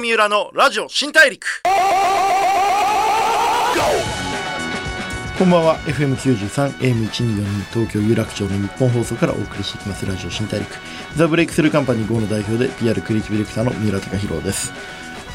三浦のラジオ新大陸。こんばんは。FM93 AM1242 東京有楽町の日本放送からお送りしていきます。ラジオ新大陸。ザ・ブレイクスルーカンパニー GO の代表で PR クリエイティブディレクターの三浦貴弘です。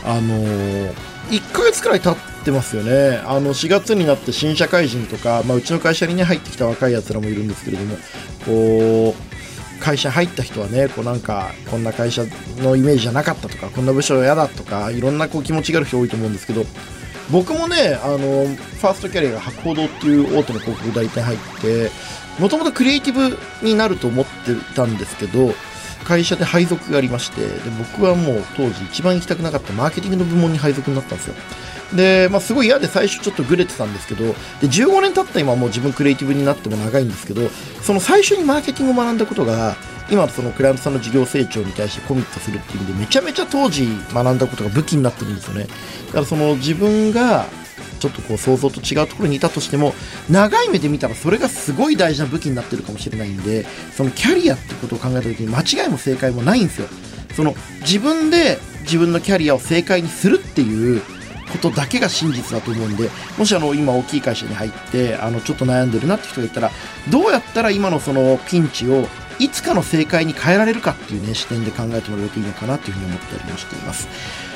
あのー、1ヶ月くらい経ってますよね。あの4月になって新社会人とか、まあ、うちの会社に、ね、入ってきた若いやつらもいるんですけれどもこう会社入った人はねこうなんかこんな会社のイメージじゃなかったとかこんな部署は嫌だとかいろんなこう気持ちがある人多いと思うんですけど僕もねあのファーストキャリアが博報堂っていう大手の広告代理店入ってもともとクリエイティブになると思ってたんですけど会社で配属がありましてで僕はもう当時一番行きたくなかったマーケティングの部門に配属になったんですよ。で、まあ、すごい嫌で最初ちょっとグレてたんですけどで15年経った今もう自分クリエイティブになっても長いんですけどその最初にマーケティングを学んだことが今そのクライアントさんの事業成長に対してコミットするっていう意味でめちゃめちゃ当時学んだことが武器になってるんですよね。だからその自分がちょっとこう想像と違うところにいたとしても長い目で見たらそれがすごい大事な武器になってるかもしれないんでそのキャリアってことを考えた時に間違いも正解もないんですよ。その自分で自分のキャリアを正解にするっていうことだけが真実だと思うんでもしあの今大きい会社に入ってあのちょっと悩んでるなって人がいたらどうやったら今のそのピンチをいつかの正解に変えられるかっていうね視点で考えてもらえるといいのかなというふうに思ったりもしています。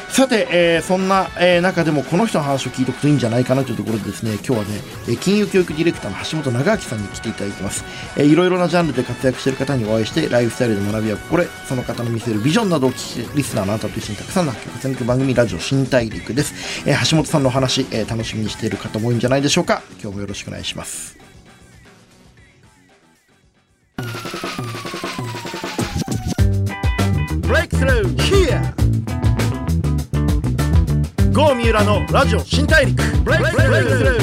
さて、えー、そんな、えー、中でもこの人の話を聞いておくといいんじゃないかなというところでですね今日はね、え金融教育ディレクターの橋本長明さんに来ていただいてます、えー、いろいろなジャンルで活躍している方にお会いしてライフスタイルで学びやこれその方の見せるビジョンなどを聞きリスナーのあなたと一緒にたくさんの発見を重ねて番組ラジオ新大陸です、えー、橋本さんのお話、えー、楽しみにしている方も多いんじゃないでしょうか。今日もよろしくお願いします。Breakthrough! here 郷三浦のラジオ新大陸 Breakthrough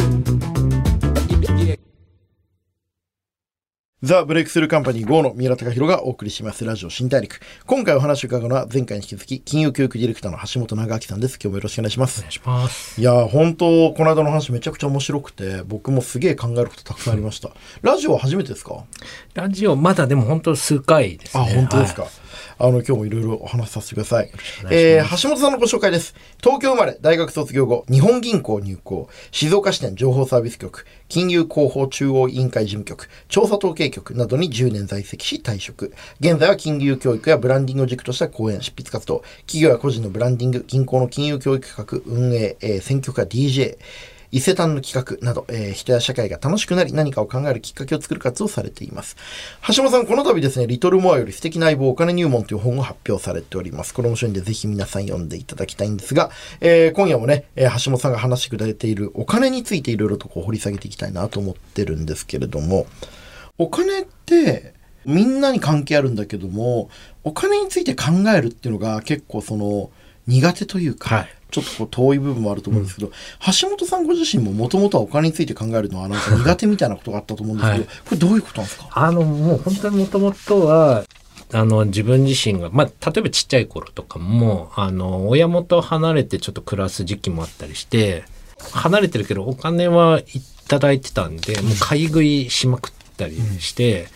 ザ・ブレイクスルーカンパニー GO の三浦貴弘がお送りしますラジオ新大陸。今回お話を伺うのは前回に引き続き金融教育ディレクターの橋本長明さんです。今日もよろしくお願いします。お願いします。いや、本当この間の話めちゃくちゃ面白くて、僕もすげえ考えることたくさんありました。ラジオは初めてですか？ラジオまだでも本当数回ですね。あ、本当ですか？はいあの、今日もいろいろお話しさせてください。いえー、橋本さんのご紹介です。東京生まれ、大学卒業後、日本銀行入行、静岡支店情報サービス局、金融広報中央委員会事務局、調査統計局などに10年在籍し退職。現在は金融教育やブランディングを軸とした講演、執筆活動、企業や個人のブランディング、銀行の金融教育企画、運営、えー、選挙課 DJ、伊勢丹の企画など、えー、人や社会が楽しくなり何かを考えるきっかけを作る活動をされています。橋本さん、この度ですね、リトルモアより素敵な相棒お金入門という本を発表されております。これ面白いんで、ぜひ皆さん読んでいただきたいんですが、えー、今夜もね、えー、橋本さんが話してくれているお金についていろいろとこう掘り下げていきたいなと思ってるんですけれども、お金って、みんなに関係あるんだけども、お金について考えるっていうのが結構その苦手というか、はいちょっとこう遠い部分もあると思うんですけど、うん、橋本さんご自身ももともとはお金について考えるのはなんか苦手みたいなことがあったと思うんですけど、はい、これどういうことなんですか？あのもう本当にもともとはあの自分自身が、まあ、例えばちっちゃい頃とかもあの親元離れてちょっと暮らす時期もあったりして離れてるけどお金はいただいてたんでもう買い食いしまくったりして。うん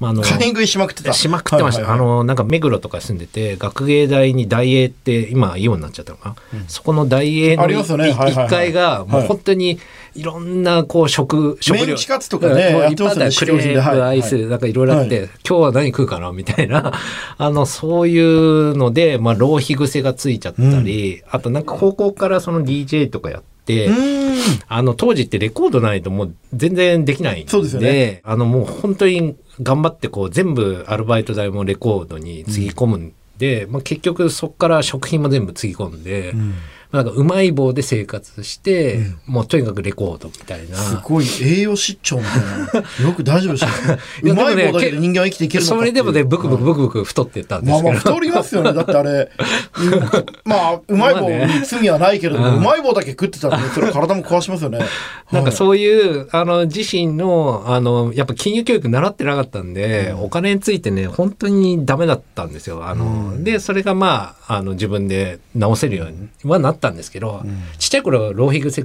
まあ、あの買い食いしまくってた。しまくってました、はいはいはい、あのなんか目黒とか住んでて学芸大に大英って今イオンになっちゃったのかな、うん、そこの大英の1階がもう本当にいろんなこう食食料。メンチカツとかねいっぱいあったクレープアイス、なんかいろいろあって、はい、今日は何食うかな？みたいな。あのそういうので、まあ、浪費癖がついちゃったり、うん、あとなんか高校からその DJ とかやって、あの当時ってレコードないともう全然できないんで、そうですよね、あのもう本当に頑張ってこう全部アルバイト代もレコードにつぎ込むんで、うん、まあ、結局そこから食品も全部つぎ込んで、うんなんかうまい棒で生活して、うん、もうとにかくレコードみたいな。すごい栄養失調みたいな。よく大丈夫でした。うまい棒だけで人間は生きていけるのかそれでもね、ブクブクブクブク太ってたんですけど。まあまあ太りますよね。だってあれ、まあ、うまい棒に罪はないけれども、うまい棒だけ食ってたらね、それ体も壊しますよね。なんかそういう、あの、自身の、あの、やっぱ金融教育習ってなかったんで、うん、お金についてね、本当にダメだったんですよ。あの、うん、で、それがまあ、あの、自分で直せるようにはなったんですけど、うん、ちっちゃい頃浪費癖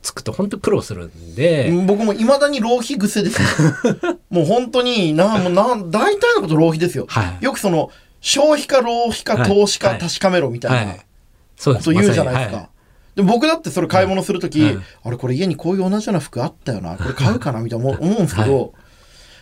つくと本当苦労するんで僕もいまだに浪費癖です もう本当になもうな大体のこと浪費ですよ、はい、よくその消費か浪費か投資か確かめろみたいな、はい。はいそうです。と言うじゃないですか。まさに。はい。でも僕だってそれ買い物するとき、うんあれこれ家にこういう同じような服あったよな、これ買うかなみたいな思う思うんですけど、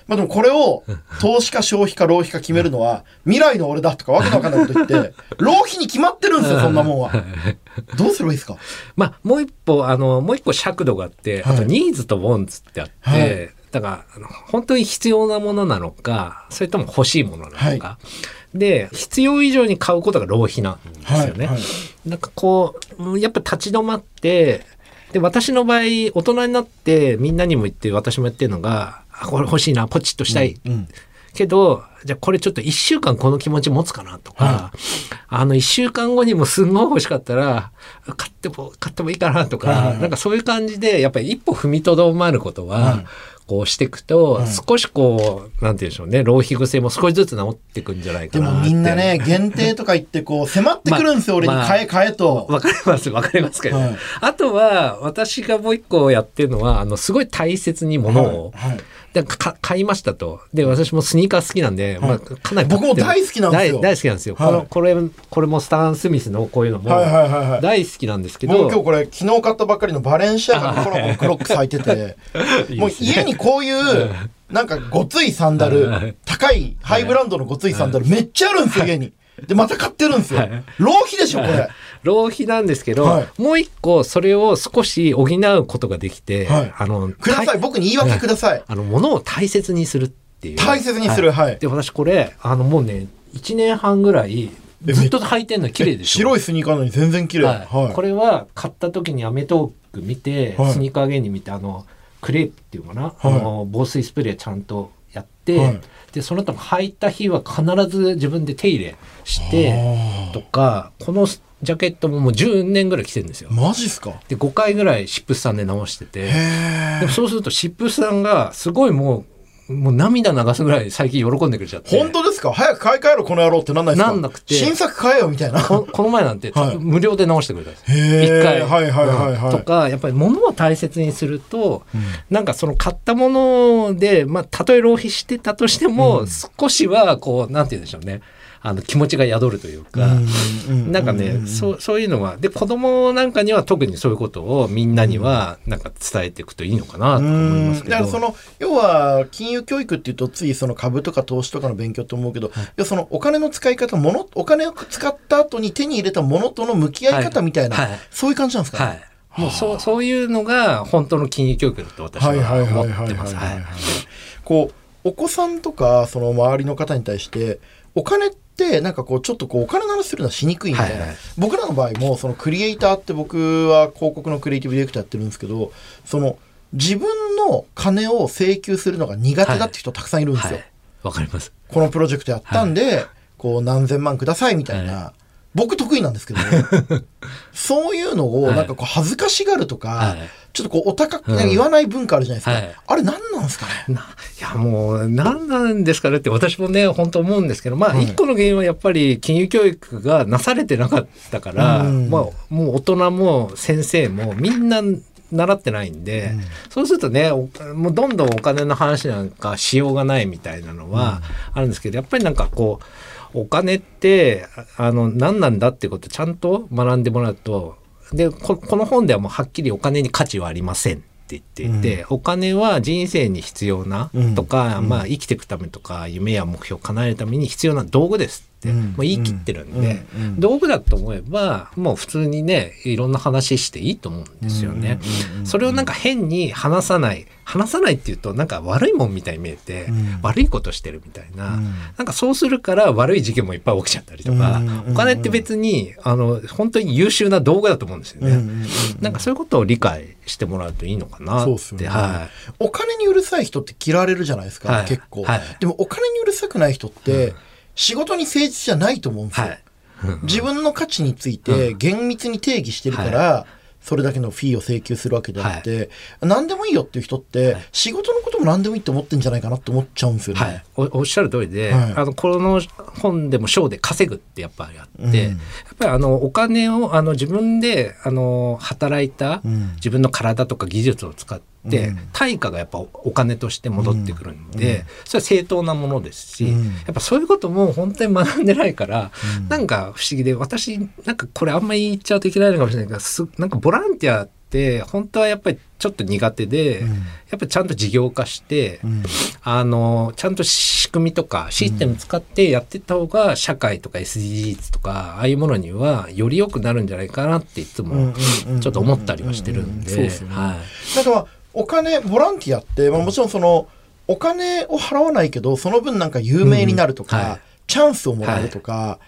まあでもこれを投資か消費か浪費か決めるのは未来の俺だとかわけのわかんないこと言って、浪費に決まってるんですよ、そんなもんは。どうすればいいですか？まあ、もう一歩、あの、もう一個尺度があって、はい。あとニーズとウォンツってあって、はい。だから、本当に必要なものなのか、それとも欲しいものなのか。で、必要以上に買うことが浪費なんですよね。はいはい。なんかこう、うんやっぱ立ち止まって、で、私の場合、大人になってみんなにも言って、私もやってるのが、あこれ欲しいな、ポチッとしたい。うんけど、じゃあこれちょっと一週間この気持ち持つかなとか、はあの一週間後にもすんごい欲しかったら、買っても、買ってもいいかなとか、はいはいはい。なんかそういう感じで、やっぱり一歩踏みとどまることは、はい。こうしていくと、はい。少しこう、なんて言うんでしょうね、浪費癖も少しずつ治っていくんじゃないかでなって。もみんなね、限定とか言ってこう 迫ってくるんですよ、俺にまあ買え買えと。わかります、わかりますけど、はい。あとは、私がもう一個やってるのは、あの、すごい大切に物を、はい。はいでか買いましたと。で、私もスニーカー好きなんで、はい。まあ、かなり僕も大好きなんですよ。大大好きなんですよ。はい。このこれ、これもスタン・スミスのこういうのも、はいはいはいはい。大好きなんですけど、僕今日これ昨日買ったばっかりのバレンシアガのコラボのクロックス履いてて、もう家にこういう、なんかごついサンダルはい、高いハイブランドのごついサンダルめっちゃあるんですよ、家に。で、また買ってるんですよ。はい。浪費でしょ、これ。浪費なんですけど、はいもう一個それを少し補うことができて、はいあの、ください、大僕に言い訳ください。あの、物を大切にするっていう。大切にする、はい。で、私これ、あの、もうね、1年半ぐらい、えずっと履いてんの綺麗でしょ。白いスニーカーなのに全然綺麗。はいはい。これは買った時にアメトーク見て、はいスニーカー芸人見てあのクレープっていうのかな、はいあの防水スプレーちゃんとやって、はいでその後履いた日は必ず自分で手入れしてとかこのジャケットももう10年ぐらい着てるんですよ。マジっすか？で5回ぐらいシップスさんで直してて。へでもそうするとシップスさんがすごいもうもう涙流すぐらい最近喜んでくれちゃって。本当ですか？早く買い替えろ、この野郎ってなんないですか？なんなくて。新作買えよ、みたいな。ここの前なんて、はい。無料で直してくれたんですよ。へー。一回、はいはいはいはいとかやっぱり物を大切にすると、なんかその買ったもので、まあ、たとえ浪費してたとしても、うん。少しはこうなんて言うんでしょうねあの気持ちが宿るというか、うんなんかね、うんそうそういうのはで子供なんかには特にそういうことをみんなにはなんか伝えていくといいのかなと思いますけど。だからその要は金融教育っていうとついその株とか投資とかの勉強と思うけど、要はそのお金の使い方ものお金を使った後に手に入れたものとの向き合い方みたいな、はい。はいそういう感じなんですか、はい。もうそうそういうのが本当の金融教育だと私は思ってます。はい。こうお子さんとかその周りの方に対してお金ってなんかこうちょっとこうお金の話するのはしにくいみたいな、はいはい。僕らの場合もそのクリエイターって僕は広告のクリエイティブディレクターやってるんですけどその自分の金を請求するのが苦手だって人たくさんいるんですよ、はいわかります。このプロジェクトやったんで、こう何千万くださいみたいな、は僕得意なんですけど そういうのをなんかこう恥ずかしがるとか、はい。ちょっとこうお高くうん言わない文化あるじゃないですか、はい。あれ何なんですかね？ないやもう何なんですかね。って私もね本当思うんですけどまあはい。一個の原因はやっぱり金融教育がなされてなかったから、うん。まあ、もう大人も先生もみんな習ってないんで、うん。そうするとねおもうどんどんお金の話なんかしようがないみたいなのはあるんですけどやっぱりなんかこうお金ってああの何なんだってことをちゃんと学んでもらうとでここの本ではもうはっきりお金に価値はありませんって言っていて、お金は人生に必要なとか、うん。まあ、生きていくためとか夢や目標を叶えるために必要な道具ですって、うん。もう言い切ってるんで、道具だと思えばもう普通にねいろんな話していいと思うんですよね。それをなんか変に話さない話さないっていうとなんか悪いもんみたいに見えて、うん。悪いことしてるみたいな、うん。なんかそうするから悪い事件もいっぱい起きちゃったりとか、お金って別にあの本当に優秀な道具だと思うんですよね。なんかそういうことを理解してもらうといいのかなって。そうっすよね。はお金にうるさい人って嫌われるじゃないですか、はい。結構、はい。でもお金にうるさくない人って、仕事に誠実じゃないと思うんでい。すよ、はい。自分の価値について厳密に定義してるから、それだけのフィーを請求するわけであって、何でもいいよっていう人って、はい。仕事のことも何でもいいって思ってんじゃないかなって思っちゃうんですよね。はい、おおっしゃる通りで、はい。あのこの本でも賞で稼ぐってやっぱりあって、うん。やっぱりあのお金をあの自分であの働いた、うん。自分の体とか技術を使って、って、対価がやっぱお金として戻ってくるんで、それは正当なものですし、うん。やっぱそういうことも本当に学んでないから、うん。なんか不思議で私なんかこれあんまり言っちゃうといけないのかもしれないけどすなんかボランティアって本当はやっぱりちょっと苦手で、うん。やっぱりちゃんと事業化して、うん。あのちゃんと仕組みとかシステム使ってやっていった方が社会とか SDGs とかああいうものにはより良くなるんじゃないかなっていつもちょっと思ったりはしてるんでそうですよね。はい。なんかまあお金ボランティアって、まあ、もちろんそのお金を払わないけどその分なんか有名になるとか、うん。はい。チャンスをもらえるとか、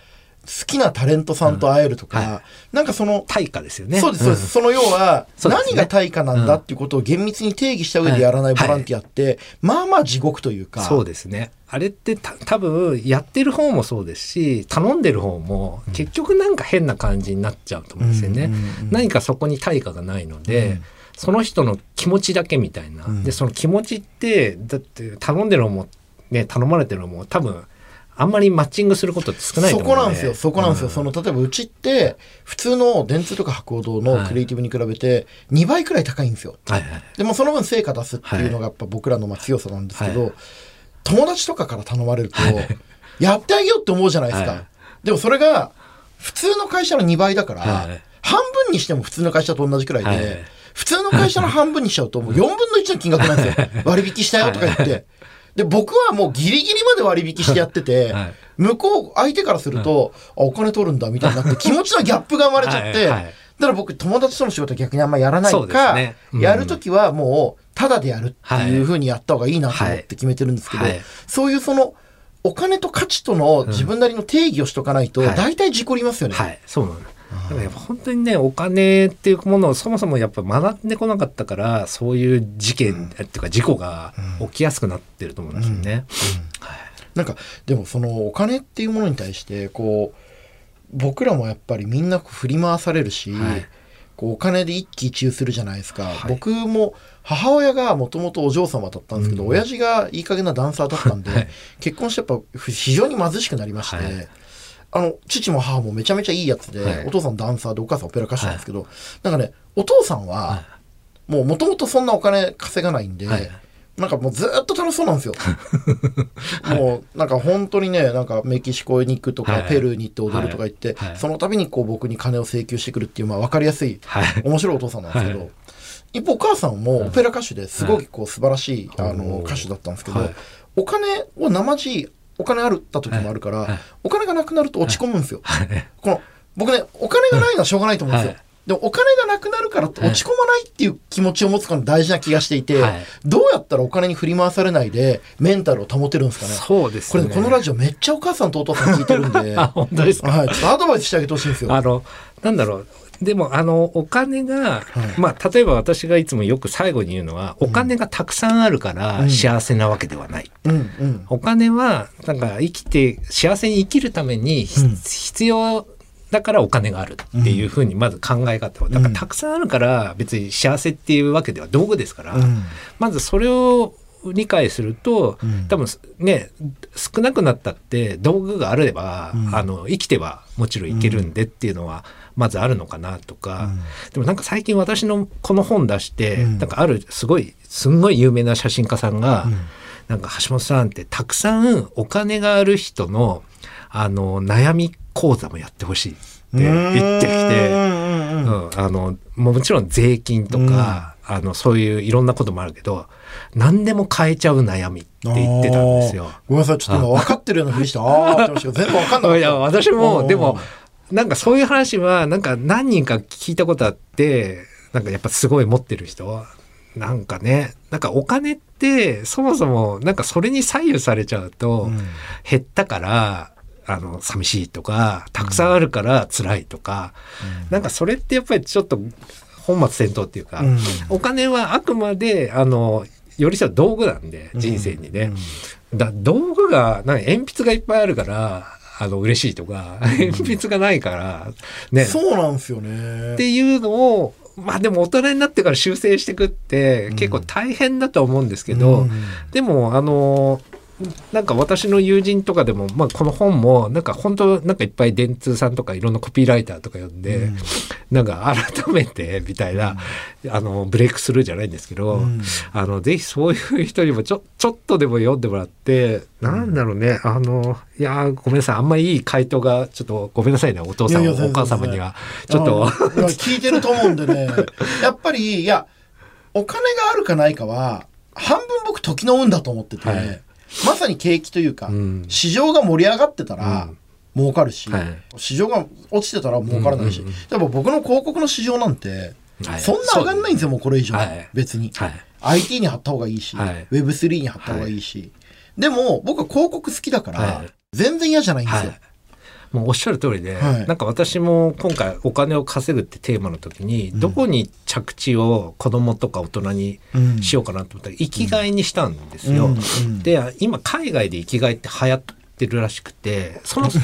好きなタレントさんと会えるとか、うんはなんかその対価ですよね。そうですそうです、その要は、何が対価なんだっていうことを厳密に定義した上でやらないボランティアって、まあまあ地獄というか。そうですね。あれってた多分やってる方もそうですし頼んでる方も結局なんか変な感じになっちゃうと思うんですよね。うんうんうん。何かそこに対価がないので、うんその人の気持ちだけみたいな、うん。でその気持ちってだって頼んでる方もね頼まれてる方も多分あんまりマッチングすることって少ないとそこなんですよ、そこなんですよ。うその、例えばうちって、普通の電通とか博報堂のクリエイティブに比べて、2倍くらい高いんですよ。はいはいでもその分成果出すっていうのがやっぱ僕らのまあ強さなんですけど、はい。友達とかから頼まれると、やってあげようって思うじゃないですか。はい。でもそれが、普通の会社の2倍だから、はい。半分にしても普通の会社と同じくらいで、はい普通の会社の半分にしちゃうと、もう4分の1の金額なんですよ。割引したよとか言って。で、僕はもうギリギリまで割引してやってて、はい。向こう、相手からすると、あ、お金取るんだみたいになって、気持ちのギャップが生まれちゃって、はい。はい。だから僕、友達との仕事逆にあんまやらないか、ね。うん。やるときはもう、ただでやるっていうふうにやった方がいいなと思って決めてるんですけど、はい。はいそういうその、お金と価値との自分なりの定義をしとかないと、はい。大体事故りますよね。はい、そうなの。だからやっぱ本当にねお金っていうものをそもそもやっぱ学んでこなかったからそういう事件、っていうか事故が起きやすくなってると思うんですよね。はい。なんか、でもそのお金っていうものに対して、こう、僕らもやっぱりみんな振り回されるし、はい。こうお金で一喜一憂するじゃないですか。はい。僕も母親がもともとお嬢様だったんですけど、うん。親父がいい加減なダンサーだったんで、はい。結婚してやっぱ非常に貧しくなりまして、はいあの、父も母もめちゃめちゃいいやつで、はい。お父さんダンサーでお母さんオペラ歌手なんですけど、なんかね、お父さんは、もうもともとそんなお金稼がないんで、はい。なんかもうずっと楽しそうなんですよ。もうなんか本当にね、なんかメキシコに行くとか、はい。ペルーに行って踊るとか言って、はい。はい。その度にこう僕に金を請求してくるっていう、まあ分かりやすい、はい。面白いお父さんなんですけど、はい。一方お母さんもオペラ歌手ですごいこう素晴らしい、はい。あの歌手だったんですけど、はい。お金を生地いお金あるった時もあるから、お金がなくなると落ち込むんですよ。はいこの僕ねお金がないのはしょうがないと思うんですよ。はいでもお金がなくなるから落ち込まないっていう気持ちを持つのが大事な気がしていて、はいどうやったらお金に振り回されないでメンタルを保てるんですかね。そうですね。これこのラジオめっちゃお母さんとお父さん聞いてるんで、あ本当ですか。はい、ちょっとアドバイスしてあげてほしいんですよ。あのなんだろうでもあのお金が、まあ例えば私がいつもよく最後に言うのは、お金がたくさんあるからうん。幸せなわけではない。うんうん。お金はなんか生きて幸せに生きるために必要だからお金があるっていうふうにまず考え方を、だからたくさんあるから別に幸せっていうわけでは道具ですから、うん。まずそれを理解すると、うん。多分ね少なくなったって道具があれば、うん。あの生きてはもちろんいけるんでっていうのはまずあるのかなとか、でもなんか最近私のこの本出して、うん。なんかあるすごいすんごい有名な写真家さんが、うん。なんか橋本さんってたくさんお金がある人のあの悩み講座もやってほしいって言ってきて。うんうんうんうん、あのもちろん税金とか、あのそういういろんなこともあるけど何でも変えちゃう悩みって言ってたんですよ。ごめんなさい、ちょっと今分かってるようなふりして、ああーってましたけど、全部分かんなかった。いや私もうん。でもなんかそういう話はなんか何人か聞いたことあってなんかやっぱすごい持ってる人。なんかねなんかお金ってそもそもなんかそれに左右されちゃうと、うん。減ったからあの寂しいとかたくさんあるから辛いとか、なんかそれってやっぱりちょっと本末転倒っていうか、うん。お金はあくまであの寄り添う道具なんで人生にね、だ道具がなんか鉛筆がいっぱいあるからあの嬉しいとか、鉛筆がないからね。そうなんですよね。っていうのをまあでも大人になってから修正していくって結構大変だと思うんですけど、うん。でもあのなんか私の友人とかでも、まあ、この本もなんか本当なんかいっぱい電通さんとかいろんなコピーライターとか呼んで、うん、なんか改めてみたいな、うん、あのブレイクスルーじゃないんですけど、うん、あのぜひそういう人にもちょちょっとでも読んでもらってなんだろうねあのいやごめんなさいあんまりいい回答がちょっとごめんなさいねお父さんお母様には。ちょっと。聞いてると思うんでね。やっぱりいやお金があるかないかは半分僕時の運だと思ってて、はい、まさに景気というか、うん、市場が盛り上がってたら、儲かるし、はい、市場が落ちてたら儲からないし、でも僕の広告の市場なんて、そんな上がんないんですよ、もうこれ以上、別に、IT に貼った方がいいし、Web3 に貼った方がいいし、でも僕は広告好きだから、全然嫌じゃないんですよ。もうおっしゃる通りで、はい、なんか私も今回お金を稼ぐってテーマの時に、どこに着地を子供とか大人にしようかなと思ったら生きがいにしたんですよ。で今海外で生きがいって流行ってるらしくてその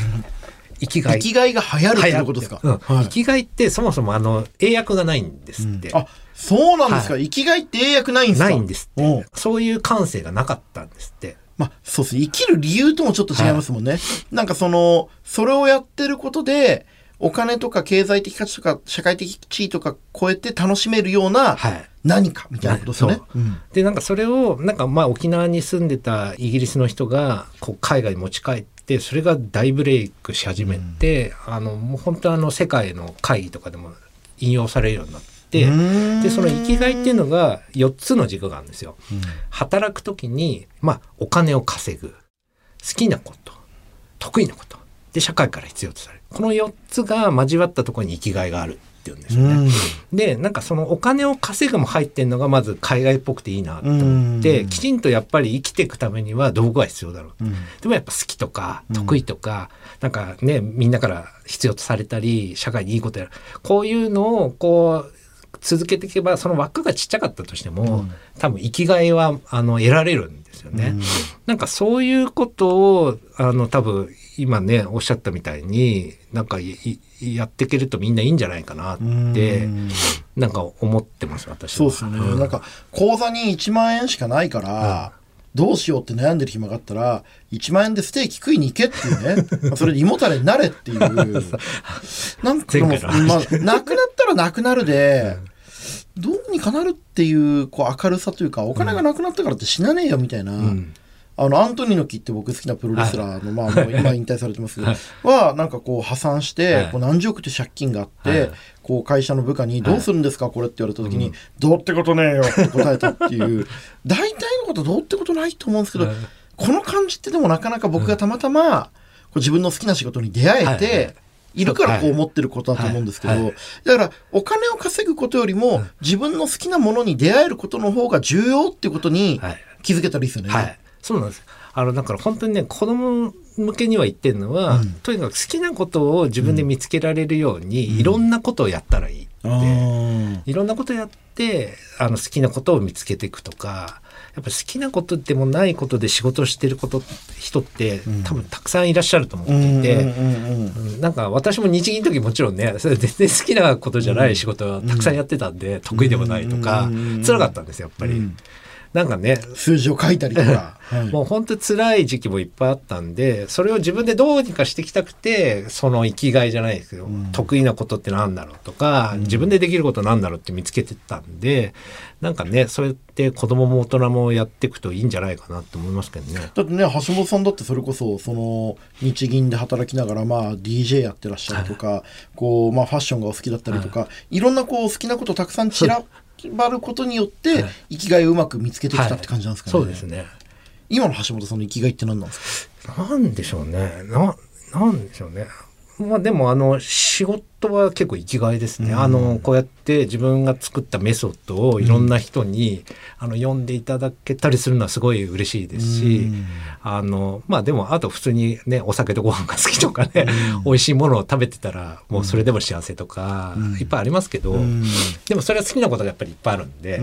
生きがい。生きがいが流行るってことですか、うん。はい、生きがいってそもそもあの英訳がないんですって、うん、あそうなんですか、はい、生きがいって英訳ないんですか？ないんですって。そういう感性がなかったんですってまあ、そうですね。生きる理由ともちょっと違いますもんね。はい、なんかその、それをやってることで、お金とか経済的価値とか社会的地位とか超えて楽しめるような何かみたいなことですよね。うん、でなんかそれをなんかまあ沖縄に住んでたイギリスの人がこう海外に持ち帰ってそれが大ブレイクし始めて、うん、あのもう本当あの世界の会議とかでも引用されるようになって。でその生きがいっていうのが4つの軸があるんですよ。うん、働く時に、まあ、お金を稼ぐ。好きなこと。得意なこと。で社会から必要とされる。この4つが交わったところに生きがいがあるっていうんですよね。でなんかそのお金を稼ぐも入ってるのがまず海外っぽくていいなと思ってきちんとやっぱり生きていくためには道具が必要だろう、うん、でもやっぱ好きとか得意とか、うん、なんかねみんなから必要とされたり社会にいいことやる。こういうのをこう続けていけばその枠がちっちゃかったとしても、うん、多分生きがいはあの得られるんですよね。うん、なんかそういうことをあの多分今ねおっしゃったみたいになんかやっていけるとみんないいんじゃないかなって、ん、なんか思ってます私そうですね、うん、なんか口座に1万円しかないから、どうしようって悩んでる暇があったら、1万円でステーキ食いに行けっていうね。それで胃もたれになれっていう。なんかまあ、なくなったらなくなるで、どうにかなるっていうこう明るさというかお金がなくなったからって死なねえよみたいな、うん、あのアントニーノキって僕好きなプロレスラーの、はい、まあ、もう今引退されてますけど、はなんかこう破産して、はい、こう何十億って借金があって、こう会社の部下に「どうするんですかこれ」って言われた時に「どうってことねえよ」って答えたっていう 大体のことどうってことないと思うんですけど、この感じってでもなかなか僕がたまたまこう自分の好きな仕事に出会えて、いるからこう思ってることだと思うんですけど、だからお金を稼ぐことよりも自分の好きなものに出会えることの方が重要っていうことに気づけたらいいですよね。はい、そうなんです。あのだから本当にね子供向けには言ってるのは、うん、とにかく好きなことを自分で見つけられるように、うん、いろんなことをやったらいいって、うん、いろんなことやってあの好きなことを見つけていくとかやっぱ好きなことでもないことで仕事してること人って多分たくさんいらっしゃると思っていて、なんか私も日銀の時もちろんねそれ全然好きなことじゃない仕事はたくさんやってたんで、得意でもないとか、辛かったんですよやっぱり。なんかね数字を書いたりとか、はい、もう本当辛い時期もいっぱいあったんでそれを自分でどうにかしていきたくてその生きがいじゃないですけど、うん、得意なことって何だろうとか、うん、自分でできることなんだろうって見つけてたんでなんかねそうやって子供も大人もやっていくといいんじゃないかなと思いますけどね。だってね橋本さんだってそれこそその日銀で働きながらまあ DJ やってらっしゃるとか、はい、こうまあファッションがお好きだったりとか、はい、いろんなこう好きなことたくさんちら張ることによって生きがいをうまく見つけてきたって感じなんですかね、はい、そうですね。今の橋本さんの生きがいって何なんですか？なんでしょうね。ななんでしょうねまあでもあの仕事は結構生きがいですね、うん、あのこうやって自分が作ったメソッドをいろんな人に、うん、あの読んでいただけたりするのはすごい嬉しいですし、うん、あのまあでもあと普通にねお酒とご飯が好きとかね、うん、美味しいものを食べてたらもうそれでも幸せとか、いっぱいありますけど、でもそれは好きなことがやっぱりいっぱいあるんで、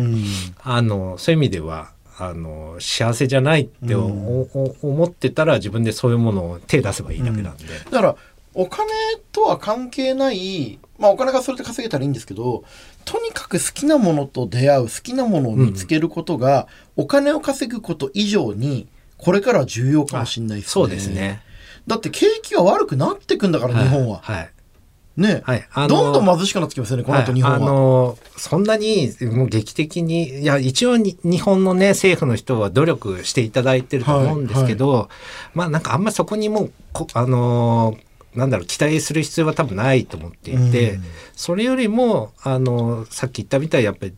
あのそういう意味ではあの幸せじゃないって、思ってたら自分でそういうものを手出せばいいだけなんで。だからお金とは関係ない、まあお金がそれで稼げたらいいんですけど、とにかく好きなものと出会う、好きなものを見つけることが、うん、お金を稼ぐこと以上に、これからは重要かもしれないですね。そうですね。だって景気が悪くなってくんだから、日本は。はい。ね、はいあのー、どんどん貧しくなってきますよね、この後日本は。はい、あのー、そんなにもう劇的に、いや、一応に日本のね、政府の人は努力していただいてると思うんですけど、はいはい、まあなんかあんまそこにもう、あのーなんだろう期待する必要は多分ないと思っていて、うん、それよりもあのさっき言ったみたいやっぱり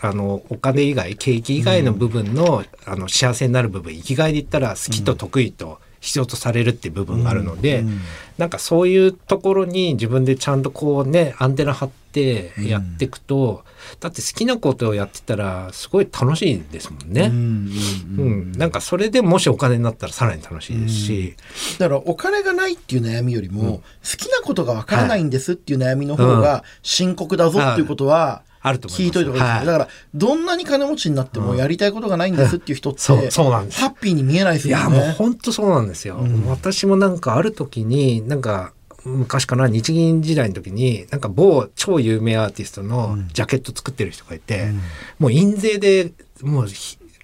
あのお金以外景気以外の部分のうん、あの幸せになる部分生きがいで言ったら好きと得意と必要とされるっていう部分があるので、うん、なんかそういうところに自分でちゃんとこうねアンテナ張ってやっていくと、だって好きなことをやってたらすごい楽しいですもんね。うん、なんかそれでもしお金になったらさらに楽しいですし、だからお金がないっていう悩みよりも、好きなことがわからないんですっていう悩みの方が深刻だぞっていうことは、あると聞いといた方がい。はい、だからどんなに金持ちになってもやりたいことがないんですっていう人って、そうそうなんです。ハッピーに見えないですよね。いやもう本当そうなんですよ、うん、私もなんかある時になんか昔かな日銀時代の時になんか某超有名アーティストのジャケット作ってる人がいて、うん、もう印税でもう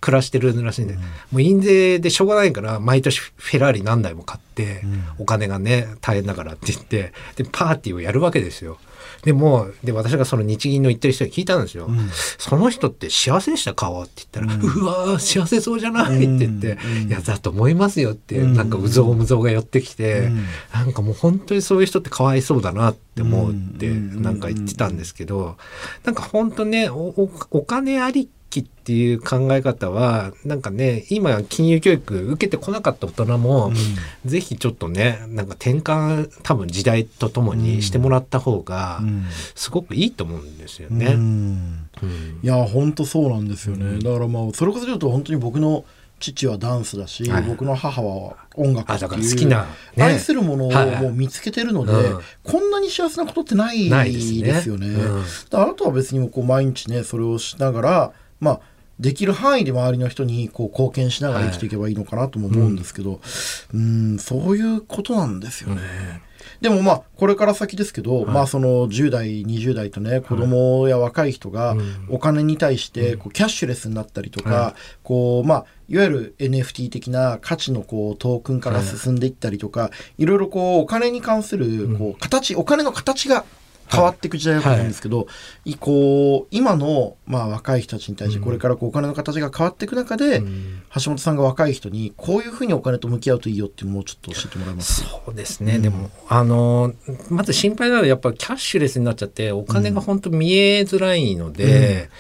暮らしてるらしいんで、うん、もう印税でしょうがないから毎年フェラーリ何台も買って、うん、お金がね大変だからって言ってでパーティーをやるわけですよ。でもで私がその日銀の言ってる人に聞いたんですよ、うん、その人って幸せでした顔って言ったら、うん、うわ幸せそうじゃないって言って、うん、いやだと思いますよって、うん、なんかうぞうむぞうが寄ってきて、うん、なんかもう本当にそういう人ってかわいそうだなって思うってなんか言ってたんですけど、なんか本当ねおお金あり期っていう考え方はなんかね今金融教育受けてこなかった大人も、うん、ぜひちょっとねなんか転換多分時代とともにしてもらった方がすごくいいと思うんですよね。うん。うん、いや本当そうなんですよね、だからまあそれこそ言うと本当に僕の父はダンスだし、はい、僕の母は音楽っていう好きな、ね、愛するものをもう見つけてるので、はいはい、こんなに幸せなことってないですよね。ね。うん、あとは別にもこう毎日ねそれをしながらまあできる範囲で周りの人にこう貢献しながら生きていけばいいのかなとも思うんですけど、はい、うんそういうことなんですよね。でもまあこれから先ですけど、はい、まあその10代20代とね子供や若い人がお金に対してこうキャッシュレスになったりとか、はい、こうまあいわゆる NFT 的な価値のこうトークン化が進んでいったりとか、はい、いろいろこうお金に関するこう形、お金の形が変わっていく時代だと思うんですけど、はい、こう今の、まあ、若い人たちに対してこれからこうお金の形が変わっていく中で、うん、橋本さんが若い人にこういうふうにお金と向き合うといいよっていうのもちょっと教えてもらえますそうですね、うん、でもあのまず心配なのはやっぱキャッシュレスになっちゃってお金が本当見えづらいので、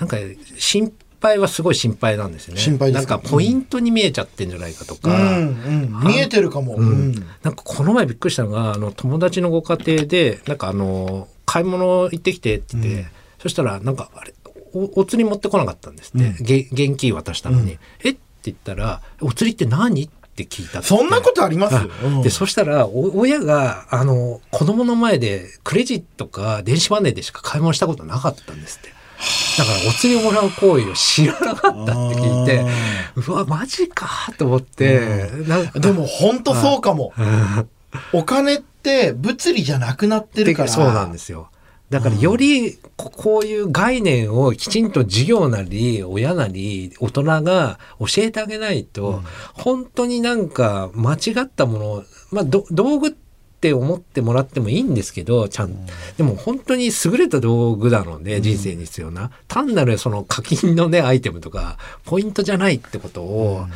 うん、なんか心配はすごい心配なんですよね。心配なんかポイントに見えちゃってんじゃないかとか。うんうん、見えてるかも、うん。なんかこの前びっくりしたのが、あの友達のご家庭で、なんかあの、買い物行ってきてって言って、そしたらなんかあれお、お釣り持ってこなかったんですって。現金渡したのに。え？って言ったら、お釣りって何？って聞いたそんなことあります、うん、でそしたら親があの子供の前でクレジットか電子マネーでしか買い物したことなかったんですってだからお釣りもらう行為を知らなかったって聞いてうわマジかと思って、でも本当そうかも。お金って物理じゃなくなってるから。そうなんですよ。だからよりこういう概念をきちんと授業なり親なり大人が教えてあげないと、本当になんか間違ったものまあ道具ってって思ってもらってもいいんですけどちゃん、でも本当に優れた道具なので人生に必要な、単なるその課金のねアイテムとかポイントじゃないってことを、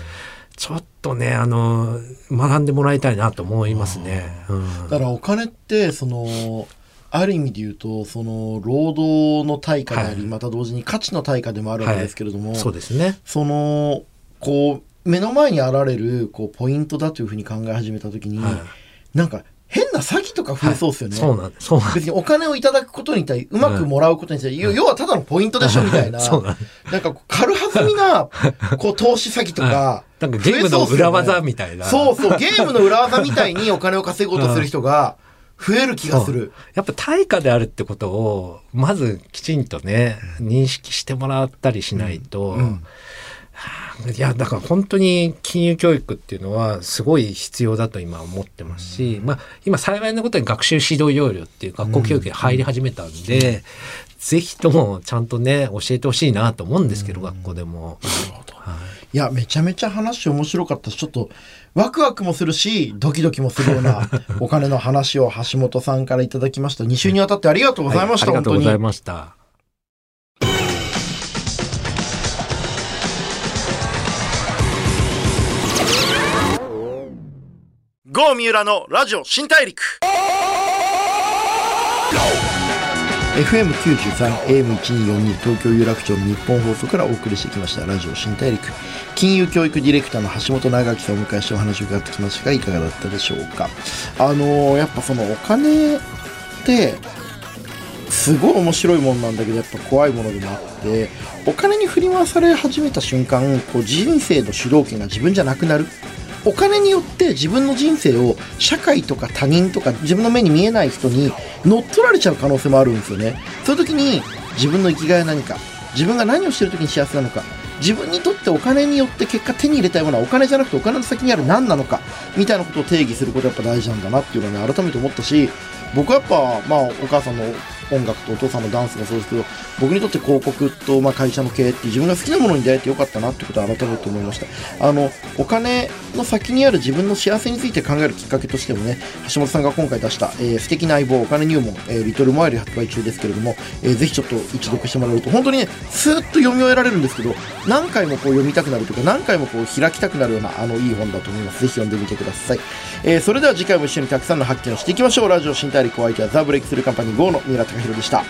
ちょっとねあの学んでもらいたいなと思いますね。うん、だからお金ってそのある意味で言うとその労働の対価であり、はい、また同時に価値の対価でもあるわけですけれども、はい、そうですね。そのこう目の前にあられるこうポイントだというふうに考え始めた時に、はい、なんか変な詐欺とか増えそうですよね。はい、そうなんそう別にお金をいただくことに対うまくもらうことに対して、うん、要はただのポイントでしょみたいな。そうなんなんか軽はずみな、こう投資詐欺とか、なんかゲームの裏技みたいな。そうそう、ゲームの裏技みたいにお金を稼ごうとする人が、増える気がする。やっぱ対価であるってことを、まずきちんとね、認識してもらったりしないと、うんうんいやだから本当に金融教育っていうのはすごい必要だと今思ってますし、まあ、今幸いなことに学習指導要領っていう学校教育に入り始めたんで、ぜひともちゃんとね教えてほしいなと思うんですけど、学校でも。なるほど、はい、いやめちゃめちゃ話面白かった。しちょっとワクワクもするしドキドキもするような お金の話を橋本さんからいただきました。2週にわたってありがとうございました、はい、ありがとうございました郷三浦のラジオ新大陸。FM93、AM1242 東京有楽町の日本放送からお送りしてきましたラジオ新大陸。金融教育ディレクターの橋本長樹さんをお迎えしてお話を伺ってきましたがいかがだったでしょうか。あのー、やっぱそのお金ってすごい面白いもんなんだけどやっぱ怖いものでもあってお金に振り回され始めた瞬間こう人生の主導権が自分じゃなくなる。お金によって自分の人生を社会とか他人とか自分の目に見えない人に乗っ取られちゃう可能性もあるんですよね。そういう時に自分の生きがいは何か、自分が何をしてる時に幸せなのか、自分にとってお金によって結果手に入れたいものはお金じゃなくてお金の先にある何なのか、みたいなことを定義することやっぱ大事なんだなっていうのはね、改めて思ったし、僕はやっぱ、まあ、お母さんの音楽とお父さんのダンスがそうですけど、僕にとって広告と、まあ、会社の経営って自分が好きなものに出会えてよかったなってことを改めて思いました。あの、お金の先にある自分の幸せについて考えるきっかけとしてもね、橋本さんが今回出した、えー、素敵な相棒お金入門、えー、リトルモアイル発売中ですけれども、えー、ぜひちょっと一読してもらえると、本当にね、スーッと読み終えられるんですけど、何回もこう読みたくなるとか、何回もこう開きたくなるような、あの、いい本だと思います。ぜひ読んでみてください。えー、それでは次回も一緒にたくさんの発見をしていきましょう。ラジオ新大陸お相手はザ・ブレイクスルーカンパニー GO の三浦貴博でした。